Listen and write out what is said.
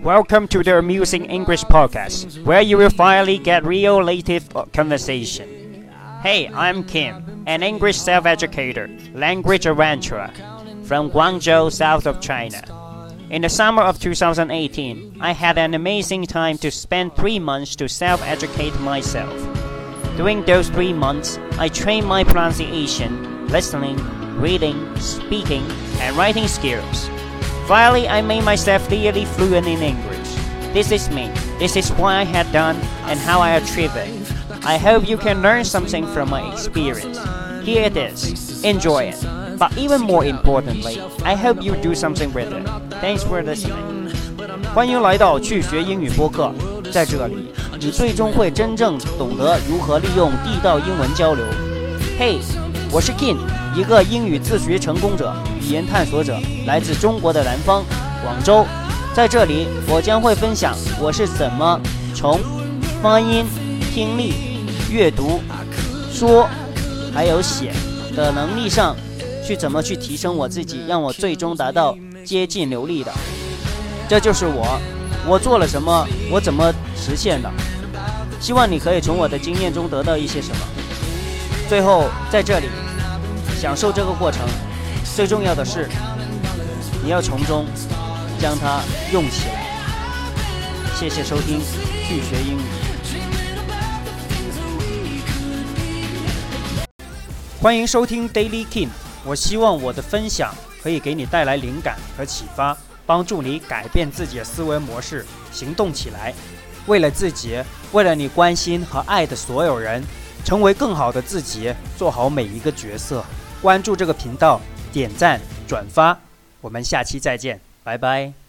Welcome to the Amusing English Podcast, where you will finally get real native conversation. Hey, I'm Kim, an English self educator, language adventurer from Guangzhou, south of China. In the summer of 2018, I had an amazing time to spend three months to self educate myself. During those three months, I trained my pronunciation, listening, reading, speaking, and writing skills. Finally, I made myself nearly fluent in English. This is me. This is what I had done and how I achieved it. I hope you can learn something from my experience. Here it is. Enjoy it. But even more importantly, I hope you do something with it. Thanks for listening. 欢迎来到去学英语播客，在这里，你最终会真正懂得如何利用地道英文交流。Hey，我是 Kin， 一个英语自学成功者、语言探索者，来自中国的南方，广州。在这里，我将会分享我是怎么从发音、听力、阅读、说，还有写的能力上，去怎么去提升我自己，让我最终达到接近流利的。这就是我，我做了什么，我怎么实现的。希望你可以从我的经验中得到一些什么。最后，在这里享受这个过程，最重要的是，你要从中。将它用起来。谢谢收听，去学英语。欢迎收听 Daily King。我希望我的分享可以给你带来灵感和启发，帮助你改变自己的思维模式，行动起来。为了自己，为了你关心和爱的所有人，成为更好的自己，做好每一个角色。关注这个频道，点赞转发。我们下期再见。拜拜。